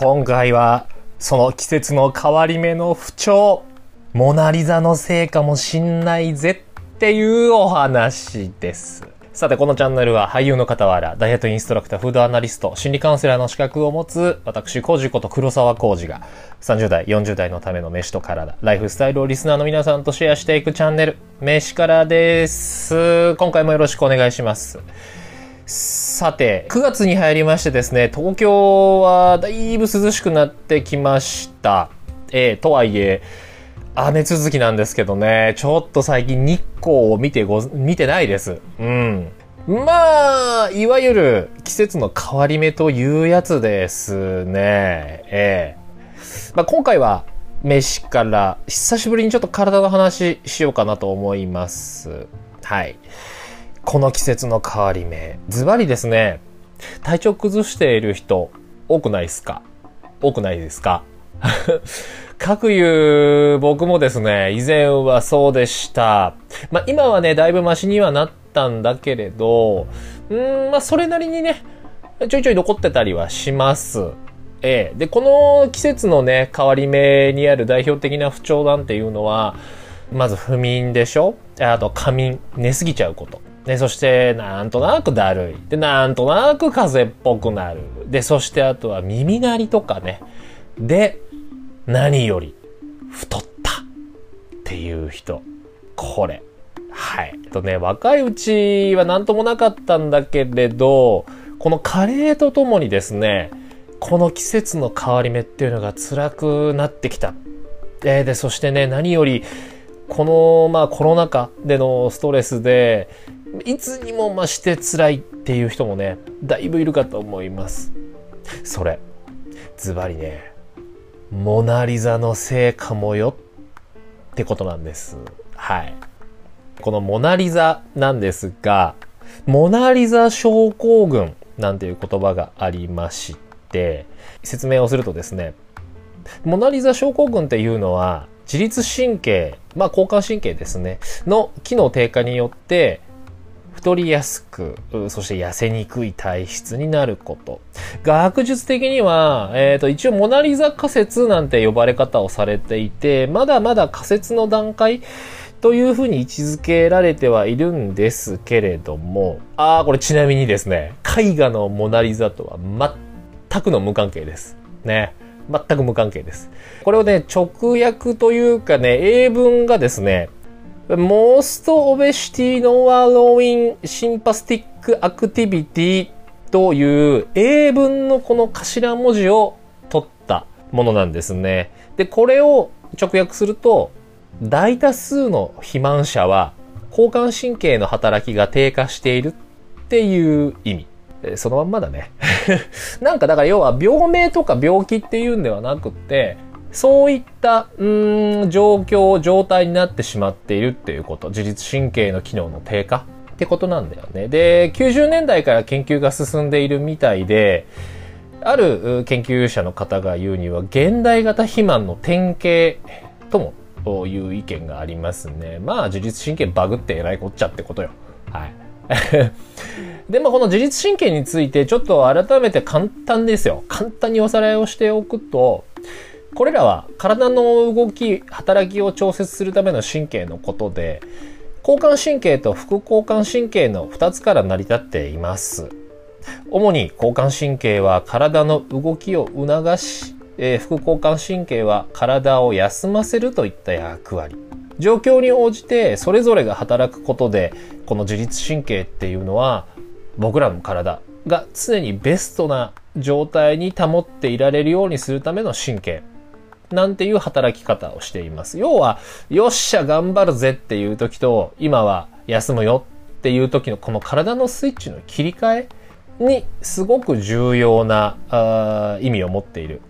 今回はその季節の変わり目の不調、モナリザのせいかもしんないぜっていうお話です。さて、このチャンネルは俳優の傍ら、ダイエットインストラクター、フードアナリスト、心理カウンセラーの資格を持つ、私、コージこと黒沢コージが、30代、40代のための飯と体、ライフスタイルをリスナーの皆さんとシェアしていくチャンネル、飯からです。今回もよろしくお願いします。さて、9月に入りましてですね、東京はだいぶ涼しくなってきました。えー、とはいえ、雨続きなんですけどね、ちょっと最近日光を見てご、見てないです。うん。まあ、いわゆる季節の変わり目というやつですね。ええまあ、今回は飯から久しぶりにちょっと体の話しようかなと思います。はい。この季節の変わり目。ズバリですね、体調崩している人多くないですか？多くないですか？各いう僕もですね、以前はそうでした。まあ今はね、だいぶマシにはなったんだけれど、うーん、まあそれなりにね、ちょいちょい残ってたりはします。ええ。で、この季節のね、変わり目にある代表的な不調なんていうのは、まず不眠でしょ？あと仮眠、寝すぎちゃうこと。で、そして、なんとなくだるい。で、なんとなく風邪っぽくなる。で、そしてあとは耳鳴りとかね。で、何より、太ったっていう人。これ。はい。とね、若いうちは何ともなかったんだけれど、この加齢とともにですね、この季節の変わり目っていうのが辛くなってきた。えで、そしてね、何より、この、まあコロナ禍でのストレスで、いつにも増して辛いっていう人もね、だいぶいるかと思います。それ、ズバリね、モナリザのせいかもよってことなんです。はい。このモナリザなんですが、モナリザ症候群なんていう言葉がありまして、説明をするとですね、モナリザ症候群っていうのは、自律神経、まあ交感神経ですね、の機能低下によって、太りやすく、そして痩せにくい体質になること。学術的には、えっ、と、一応モナリザ仮説なんて呼ばれ方をされていて、まだまだ仮説の段階というふうに位置づけられてはいるんですけれども、ああ、これちなみにですね、絵画のモナリザとは全くの無関係です。ね。全く無関係です。これをね、直訳というかね、英文がですね、Most Obesity Non-Allowing Sympathetic Activity という英文のこの頭文字を取ったものなんですね。で、これを直訳すると、大多数の肥満者は交感神経の働きが低下しているっていう意味。そのまんまだね。なんかだから要は病名とか病気っていうんではなくって、そういった、うん、状況、状態になってしまっているっていうこと。自律神経の機能の低下？ってことなんだよね。で、90年代から研究が進んでいるみたいで、ある研究者の方が言うには、現代型肥満の典型ともいう意見がありますね。まあ、自律神経バグってえらいこっちゃってことよ。はい。で、まあ、この自律神経についてちょっと改めて簡単ですよ。簡単におさらいをしておくと、これらは体の動き、働きを調節するための神経のことで、交感神経と副交感神経の2つから成り立っています。主に交感神経は体の動きを促し、えー副交感神経は体を休ませるといった役割。状況に応じてそれぞれが働くことで、この自律神経っていうのは僕らの体が常にベストな状態に保っていられるようにするための神経。なんていう働き方をしています。要は、よっしゃ頑張るぜっていう時と、今は休むよっていう時のこの体のスイッチの切り替えにすごく重要なあ意味を持っている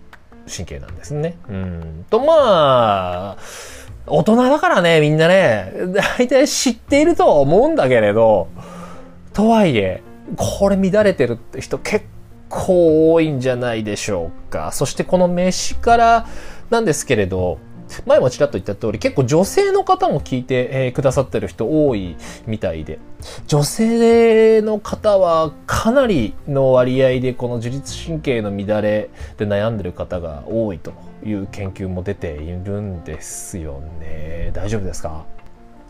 神経なんですね。うん。と、まあ、大人だからね、みんなね、大体知っているとは思うんだけれど、とはいえ、これ乱れてるって人結構多いんじゃないでしょうか。そしてこの飯からなんですけれど、前もちらっと言った通り、結構女性の方も聞いて、えー、くださってる人多いみたいで、女性の方はかなりの割合でこの自律神経の乱れで悩んでる方が多いという研究も出ているんですよね。大丈夫ですか？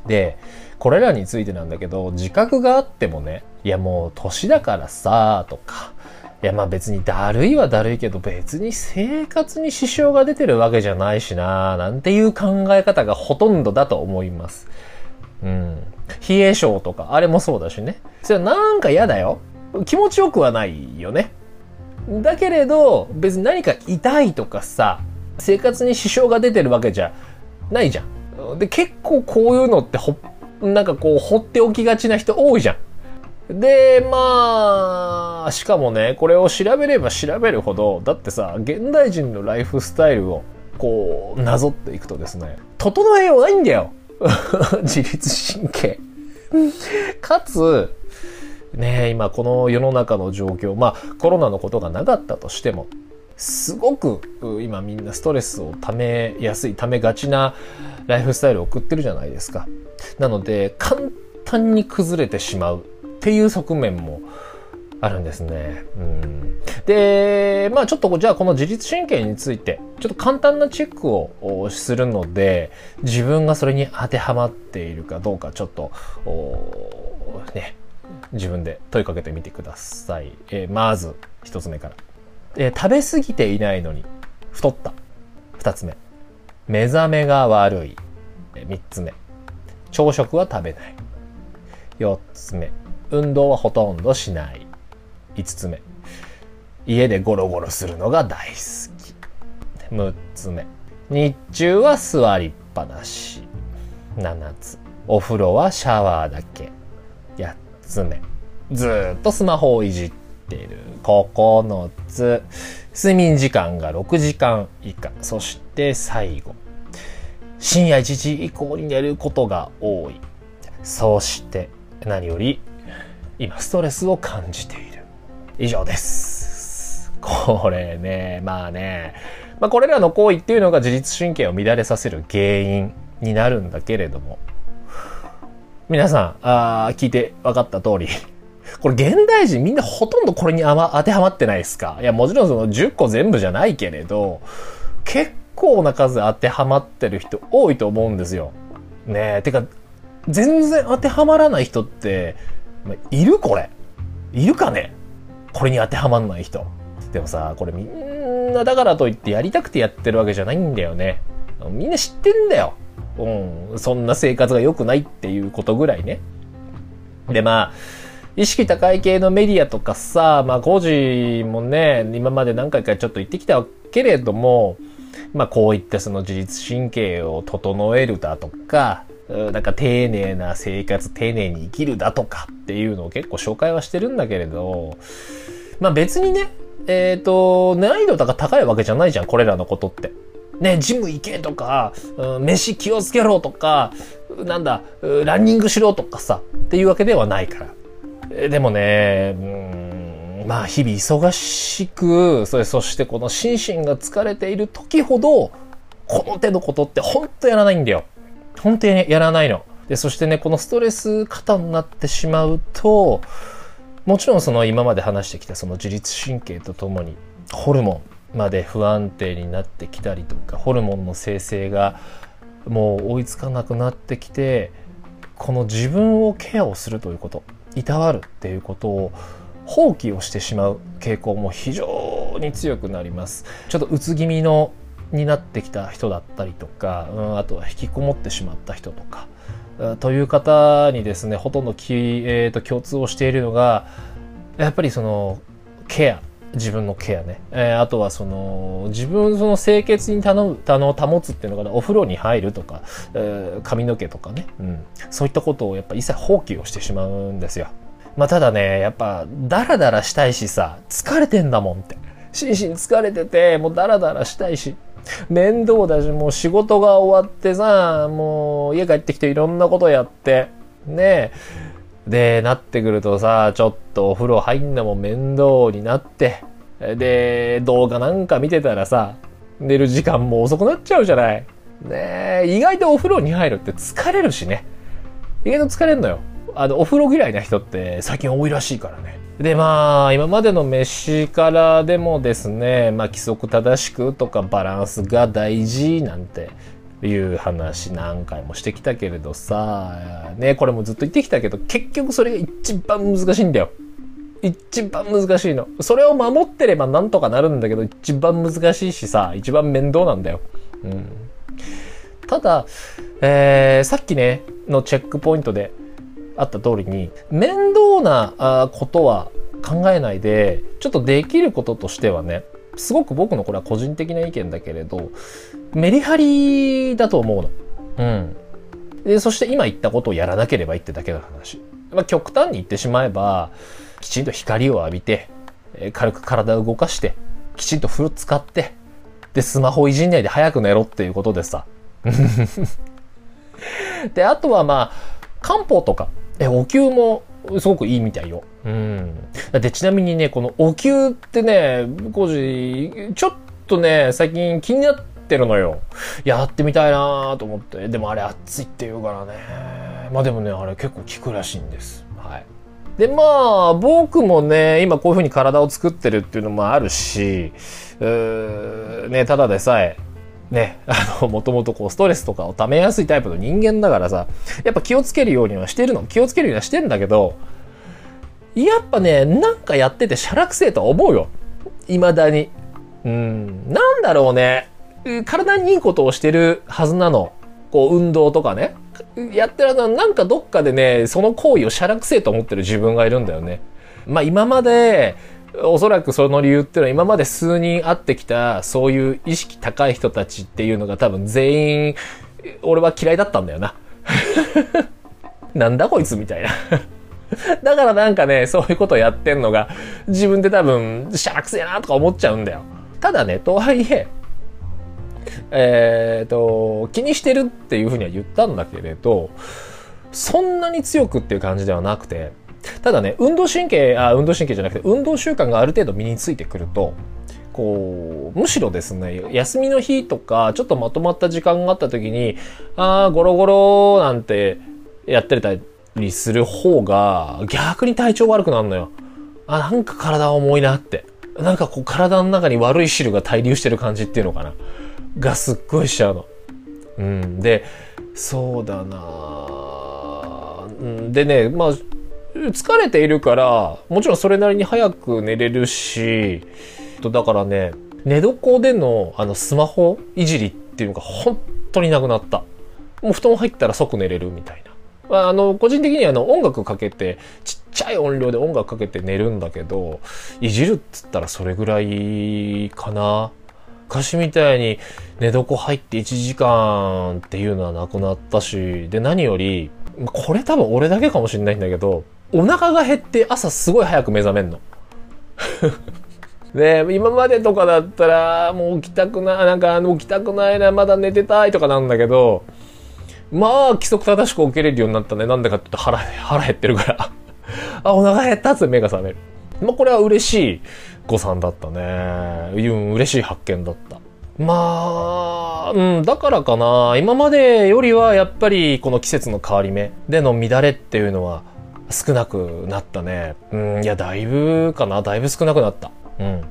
で、これらについてなんだけど、自覚があってもね、いやもう年だからさ、とか、いやまあ別にだるいはだるいけど別に生活に支障が出てるわけじゃないしななんていう考え方がほとんどだと思います。うん。冷え性とか、あれもそうだしね。それはなんか嫌だよ。気持ちよくはないよね。だけれど、別に何か痛いとかさ、生活に支障が出てるわけじゃないじゃん。で、結構こういうのってほ、なんかこう、放っておきがちな人多いじゃん。で、まあ、しかもね、これを調べれば調べるほど、だってさ、現代人のライフスタイルを、こう、なぞっていくとですね、整えようないんだよ 自律神経。かつ、ね今この世の中の状況、まあコロナのことがなかったとしても、すごく今みんなストレスをためやすい、ためがちなライフスタイルを送ってるじゃないですか。なので、簡単に崩れてしまうっていう側面もあるんですね。うん、で、まあちょっとじゃあこの自律神経について、ちょっと簡単なチェックをするので、自分がそれに当てはまっているかどうかちょっと、ね、自分で問いかけてみてください。えー、まず、一つ目から。えー、食べ過ぎていないのに太った。二つ目。目覚めが悪い。三つ目。朝食は食べない。四つ目。運動はほとんどしない。5つ目。家でゴロゴロするのが大好き。6つ目。日中は座りっぱなし。7つ。お風呂はシャワーだけ。8つ目。ずっとスマホをいじってる。9つ。睡眠時間が6時間以下。そして最後。深夜1時以降に寝ることが多い。そして何より今ストレスを感じている。以上です。これね、まあね、まあこれらの行為っていうのが自律神経を乱れさせる原因になるんだけれども、皆さん、あ聞いて分かった通り、これ現代人みんなほとんどこれにあ、ま、当てはまってないですか？いや、もちろんその10個全部じゃないけれど、結構な数当てはまってる人多いと思うんですよ。ねえ、てか、全然当てはまらない人って、いるこれ。いるかね？これに当てはまんない人。でもさ、これみんなだからといってやりたくてやってるわけじゃないんだよね。みんな知ってんだよ。うん。そんな生活が良くないっていうことぐらいね。で、まあ、意識高い系のメディアとかさ、まあ、工事もね、今まで何回かちょっと言ってきたけれども、まあ、こういったその自律神経を整えるだとか、なんか丁寧な生活、丁寧に生きるだとかっていうのを結構紹介はしてるんだけれど、まあ別にね、えっ、ー、と、難易度が高いわけじゃないじゃん、これらのことって。ね、ジム行けとか、うん、飯気をつけろとか、なんだ、ランニングしろとかさ、っていうわけではないから。でもね、うん、まあ日々忙しく、それそしてこの心身が疲れている時ほど、この手のことってほんとやらないんだよ。本当にやらないの。で、そしてね、このストレス過多になってしまうと、もちろんその今まで話してきたその自律神経とともにホルモンまで不安定になってきたりとか、ホルモンの生成がもう追いつかなくなってきて、この自分をケアをするということ、いたわるっていうことを放棄をしてしまう傾向も非常に強くなります。ちょっとうつ気味のになってきた人だったりとか、うん、あとは引きこもってしまった人とか、という方にですね、ほとんどき、えーと、共通をしているのが、やっぱりその、ケア。自分のケアね。えー、あとはその、自分その清潔に頼む、あの、保つっていうのが、お風呂に入るとか、えー、髪の毛とかね。うん。そういったことをやっぱ一切放棄をしてしまうんですよ。まあ、ただね、やっぱ、ダラダラしたいしさ、疲れてんだもんって。心身疲れてて、もうダラダラしたいし。面倒だし、もう仕事が終わってさ、もう家帰ってきていろんなことやって、ねで、なってくるとさ、ちょっとお風呂入んのも面倒になって、で、動画なんか見てたらさ、寝る時間も遅くなっちゃうじゃない。ね意外とお風呂に入るって疲れるしね。意外と疲れるのよ。あの、お風呂嫌いな人って最近多いらしいからね。で、まあ、今までの飯からでもですね、まあ、規則正しくとかバランスが大事なんていう話何回もしてきたけれどさ、ね、これもずっと言ってきたけど、結局それが一番難しいんだよ。一番難しいの。それを守ってればなんとかなるんだけど、一番難しいしさ、一番面倒なんだよ。うん。ただ、えー、さっきね、のチェックポイントであった通りに、面倒なことは考えないで、ちょっとできることとしてはね、すごく僕のこれは個人的な意見だけれど、メリハリだと思うの。うん。で、そして今言ったことをやらなければいいってだけの話。まあ、極端に言ってしまえば、きちんと光を浴びて、軽く体を動かして、きちんと風呂使って、で、スマホいじんないで早く寝ろっていうことでさ。で、あとはまあ、漢方とか、え、お灸もすごくいいみたいよ。うん。で、ちなみにね、このお灸ってね、コージ、ちょっとね、最近気になってるのよ。やってみたいなと思って。でもあれ熱いって言うからね。まあでもね、あれ結構効くらしいんです。はい。で、まあ、僕もね、今こういう風に体を作ってるっていうのもあるし、うーね、ただでさえ、ね、あの、もともとこう、ストレスとかを溜めやすいタイプの人間だからさ、やっぱ気をつけるようにはしてるの。気をつけるようにはしてんだけど、やっぱね、なんかやっててしゃらくせえとは思うよ。未だに。うん、なんだろうね。体にいいことをしてるはずなの。こう、運動とかね。やってるのなんかどっかでね、その行為をしゃらくせえと思ってる自分がいるんだよね。まあ今まで、おそらくその理由っていうのは今まで数人会ってきたそういう意識高い人たちっていうのが多分全員俺は嫌いだったんだよな。なんだこいつみたいなだからなんかね、そういうことやってんのが自分で多分しゃらくせえなとか思っちゃうんだよ。ただね、とはいえ、えっ、ー、と、気にしてるっていうふうには言ったんだけれど、そんなに強くっていう感じではなくて、ただね、運動神経、あ、運動神経じゃなくて、運動習慣がある程度身についてくると、こう、むしろですね、休みの日とか、ちょっとまとまった時間があった時に、ああ、ゴロゴロなんてやってたりする方が、逆に体調悪くなるのよ。あ、なんか体重いなって。なんかこう体の中に悪い汁が滞留してる感じっていうのかな。がすっごいしちゃうの。うん。で、そうだなでね、まあ、疲れているから、もちろんそれなりに早く寝れるし、だからね、寝床でのあのスマホいじりっていうのが本当になくなった。もう布団入ったら即寝れるみたいな。あの、個人的にはあの音楽かけて、ちっちゃい音量で音楽かけて寝るんだけど、いじるっつったらそれぐらいかな。昔みたいに寝床入って1時間っていうのはなくなったし、で何より、これ多分俺だけかもしんないんだけど、お腹が減って朝すごい早く目覚めんの。で、今までとかだったら、もう起きたくない、なんか起きたくないな、まだ寝てたいとかなんだけど、まあ、規則正しく起きれるようになったね。なんでかって言うと腹、腹減ってるから あ、お腹減ったって目が覚める。まあ、これは嬉しい誤算だったね。うん、嬉しい発見だった。まあ、うん、だからかな。今までよりはやっぱりこの季節の変わり目での乱れっていうのは少なくなったね。うん、いや、だいぶかな。だいぶ少なくなった。うん。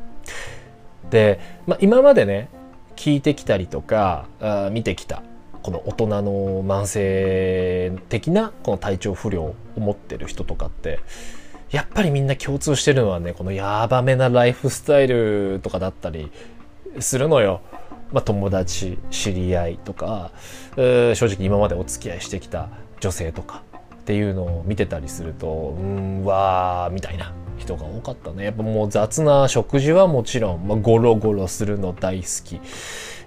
で、まあ、今までね、聞いてきたりとか、あ見てきた、この大人の慢性的なこの体調不良を持ってる人とかって、やっぱりみんな共通してるのはね、このやばめなライフスタイルとかだったりするのよ。まあ、友達、知り合いとか、正直今までお付き合いしてきた女性とか、っていうのを見てたりすると、うん、わー、みたいな人が多かったね。やっぱもう雑な食事はもちろん、まあ、ゴロゴロするの大好き。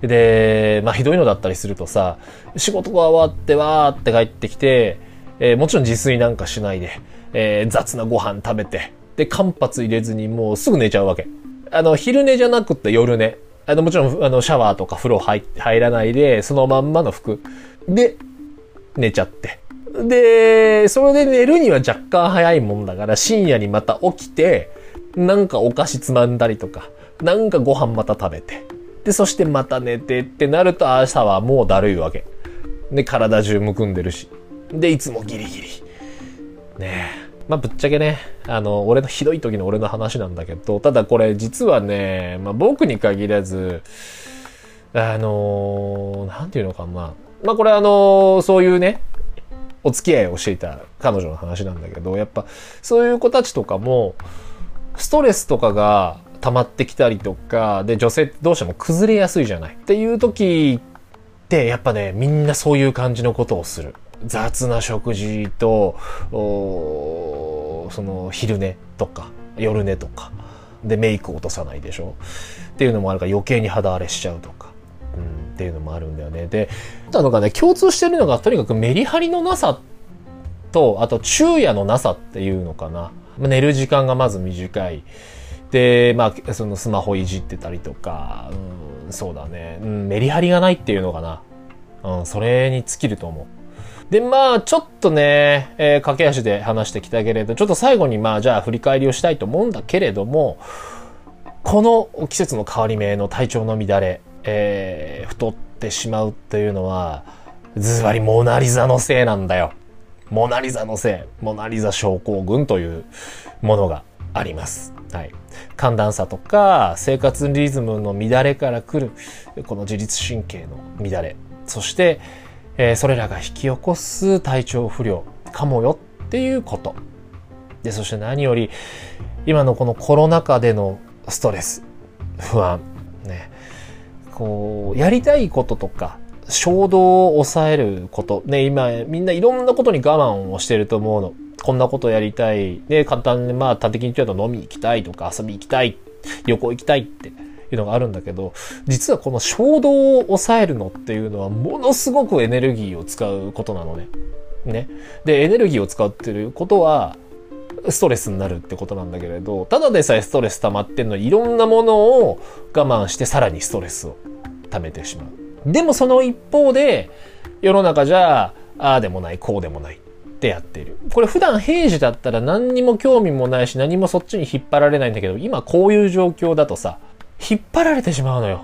で、まあひどいのだったりするとさ、仕事が終わってわーって帰ってきて、えー、もちろん自炊なんかしないで、えー、雑なご飯食べて、で、間髪入れずにもうすぐ寝ちゃうわけ。あの、昼寝じゃなくて夜寝。あの、もちろん、あの、シャワーとか風呂入入らないで、そのまんまの服で寝ちゃって。で、それで寝るには若干早いもんだから、深夜にまた起きて、なんかお菓子つまんだりとか、なんかご飯また食べて、で、そしてまた寝てってなると朝はもうだるいわけ。で、体中むくんでるし。で、いつもギリギリ。ねえ。まあ、ぶっちゃけね、あの、俺のひどい時の俺の話なんだけど、ただこれ実はね、まあ、僕に限らず、あのー、なんていうのかな。まあ、これあのー、そういうね、お付き合いをしていた彼女の話なんだけど、やっぱそういう子たちとかも、ストレスとかが溜まってきたりとか、で、女性ってどうしても崩れやすいじゃない。っていう時って、やっぱね、みんなそういう感じのことをする。雑な食事と、その昼寝とか、夜寝とか、で、メイク落とさないでしょっていうのもあるから余計に肌荒れしちゃうとか。っていうのもあるんだよね。で、あのがね、共通してるのが、とにかくメリハリのなさと、あと昼夜のなさっていうのかな。寝る時間がまず短い。で、まあ、そのスマホいじってたりとか、うん、そうだね、うん、メリハリがないっていうのかな。うん、それに尽きると思う。で、まあ、ちょっとね、えー、駆け足で話してきたけれど、ちょっと最後にまあ、じゃあ振り返りをしたいと思うんだけれども、この季節の変わり目の体調の乱れ、えー、太ってしまうっていうのは、ズバリモナリザのせいなんだよ。モナリザのせい、モナリザ症候群というものがあります。はい。寒暖差とか生活リズムの乱れから来るこの自律神経の乱れそして、えー、それらが引き起こす体調不良かもよっていうことでそして何より今のこのコロナ禍でのストレス不安ねこうやりたいこととか衝動を抑えることね今みんないろんなことに我慢をしてると思うのこんなことやりたい。で、簡単に、まあ、端的に言うと飲み行きたいとか遊び行きたい、旅行行きたいっていうのがあるんだけど、実はこの衝動を抑えるのっていうのはものすごくエネルギーを使うことなのね。ね。で、エネルギーを使ってることは、ストレスになるってことなんだけれど、ただでさえストレス溜まってんのにいろんなものを我慢してさらにストレスを溜めてしまう。でもその一方で、世の中じゃ、ああでもない、こうでもない。ってやってる。これ普段平時だったら何にも興味もないし何もそっちに引っ張られないんだけど、今こういう状況だとさ、引っ張られてしまうのよ。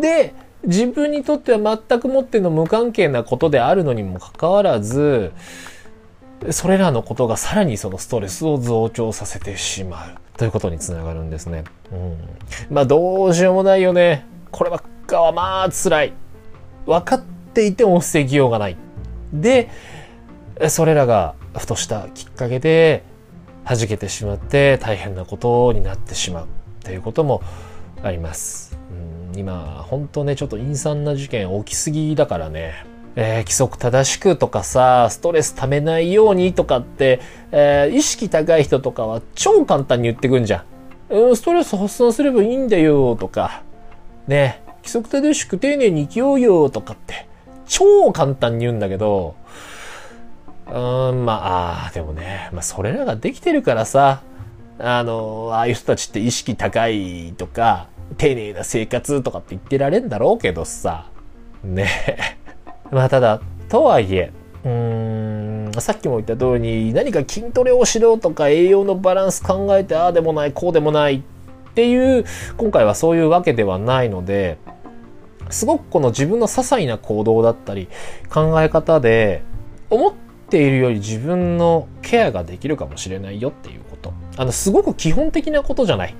で、自分にとっては全くもっての無関係なことであるのにもかかわらず、それらのことがさらにそのストレスを増長させてしまう。ということにつながるんですね。うん。まあどうしようもないよね。こればっかはまあ辛い。分かっていても防ぎようがない。で、それらがふとしたきっかけで弾けてしまって大変なことになってしまうということもあります。うん今本当ねちょっと陰惨な事件起きすぎだからね、えー、規則正しくとかさストレスためないようにとかって、えー、意識高い人とかは超簡単に言ってくんじゃん。うん、ストレス発散すればいいんだよとかね規則正しく丁寧に生きようよとかって超簡単に言うんだけどうん、まあ、あでもね、まあ、それらができてるからさ、あの、ああいう人たちって意識高いとか、丁寧な生活とかって言ってられんだろうけどさ、ね。まあ、ただ、とはいえ、うーん、さっきも言った通り、何か筋トレをしろとか栄養のバランス考えて、ああでもない、こうでもないっっていう、今回はそういうわけではないので、すごくこの自分の些細な行動だったり、考え方で、思っているより自分のケアができるかもしれないよっていうこと。あの、すごく基本的なことじゃない。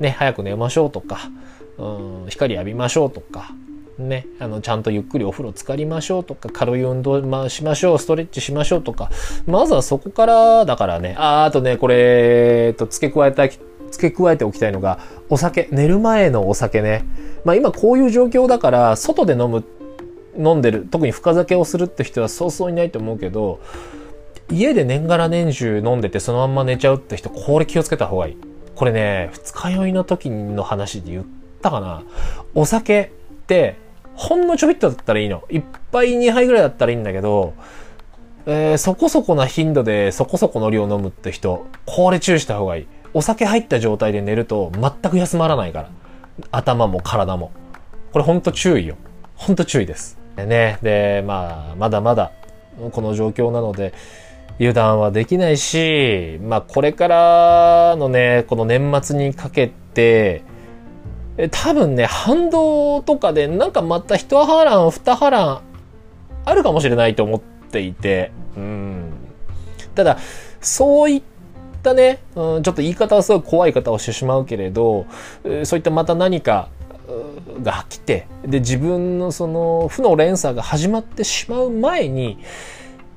ね、早く寝ましょうとか、うん、光浴びましょうとか、ね、あの、ちゃんとゆっくりお風呂浸かりましょうとか、軽い運動、まあ、しましょう、ストレッチしましょうとか、まずはそこからだからね、あ、あとね、これ、えっと、付け加えたい、付け加えておきたいのが、お酒、寝る前のお酒ね。まあ今こういう状況だから、外で飲む飲んでる特に深酒をするって人はそうそういないと思うけど家で年がら年中飲んでてそのまんま寝ちゃうって人これ気をつけた方がいいこれね二日酔いの時の話で言ったかなお酒ってほんのちょびっとだったらいいの1杯2杯ぐらいだったらいいんだけどえー、そこそこな頻度でそこそこの量飲むって人、これ注意した方がいい。お酒入った状態で寝ると全く休まらないから。頭も体も。これほんと注意よ。ほんと注意です。ね。で、まあ、まだまだこの状況なので、油断はできないし、まあこれからのね、この年末にかけて、多分ね、反動とかでなんかまた一波乱、二波乱あるかもしれないと思っていて、うん。ただ、そういったね、うん、ちょっと言い方はすごい怖い方をしてしまうけれど、そういったまた何かが来て、で、自分のその負の連鎖が始まってしまう前に、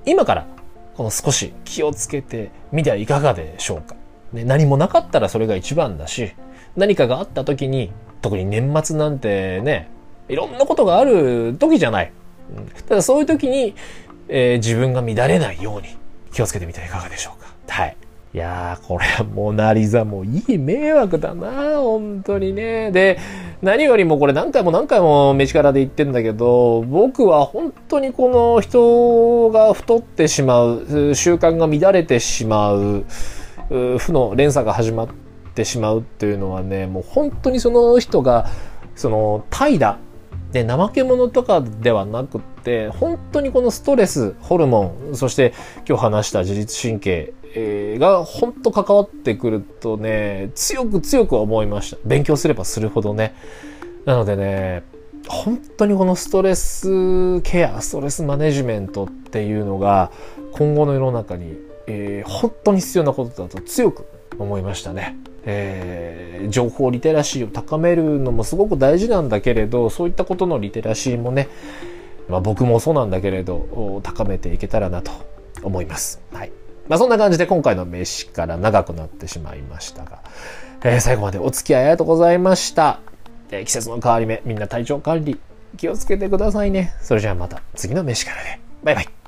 今からこの少し気をつけてみてはいかがでしょうか。ね、何もなかったらそれが一番だし、何かがあった時に、特に年末なんてね、いろんなことがある時じゃない。うんただそういう時に、えー、自分が乱れないように気をつけてみてはいかがでしょうか。はい。いやー、これはモナリザもいい迷惑だな本当にね。で、何よりもこれ何回も何回も飯からで言ってんだけど、僕は本当にこの人が太ってしまう、習慣が乱れてしまう、負の連鎖が始まってしまうっていうのはね、もう本当にその人が、その、怠惰、で、怠け者とかではなくって、本当にこのストレス、ホルモン、そして今日話した自律神経、えー、が本当関わってくるとね、強く強く思いました。勉強すればするほどね。なのでね、本当にこのストレスケア、ストレスマネジメントっていうのが今後の世の中に、えー、本当に必要なことだと強く思いましたね。えー、情報リテラシーを高めるのもすごく大事なんだけれど、そういったことのリテラシーもね、まあ、僕もそうなんだけれど、高めていけたらなと思います。はい。まあ、そんな感じで今回の飯から長くなってしまいましたが、えー、最後までお付き合いありがとうございました。えー、季節の変わり目、みんな体調管理気をつけてくださいね。それじゃあまた次の飯からね。バイバイ。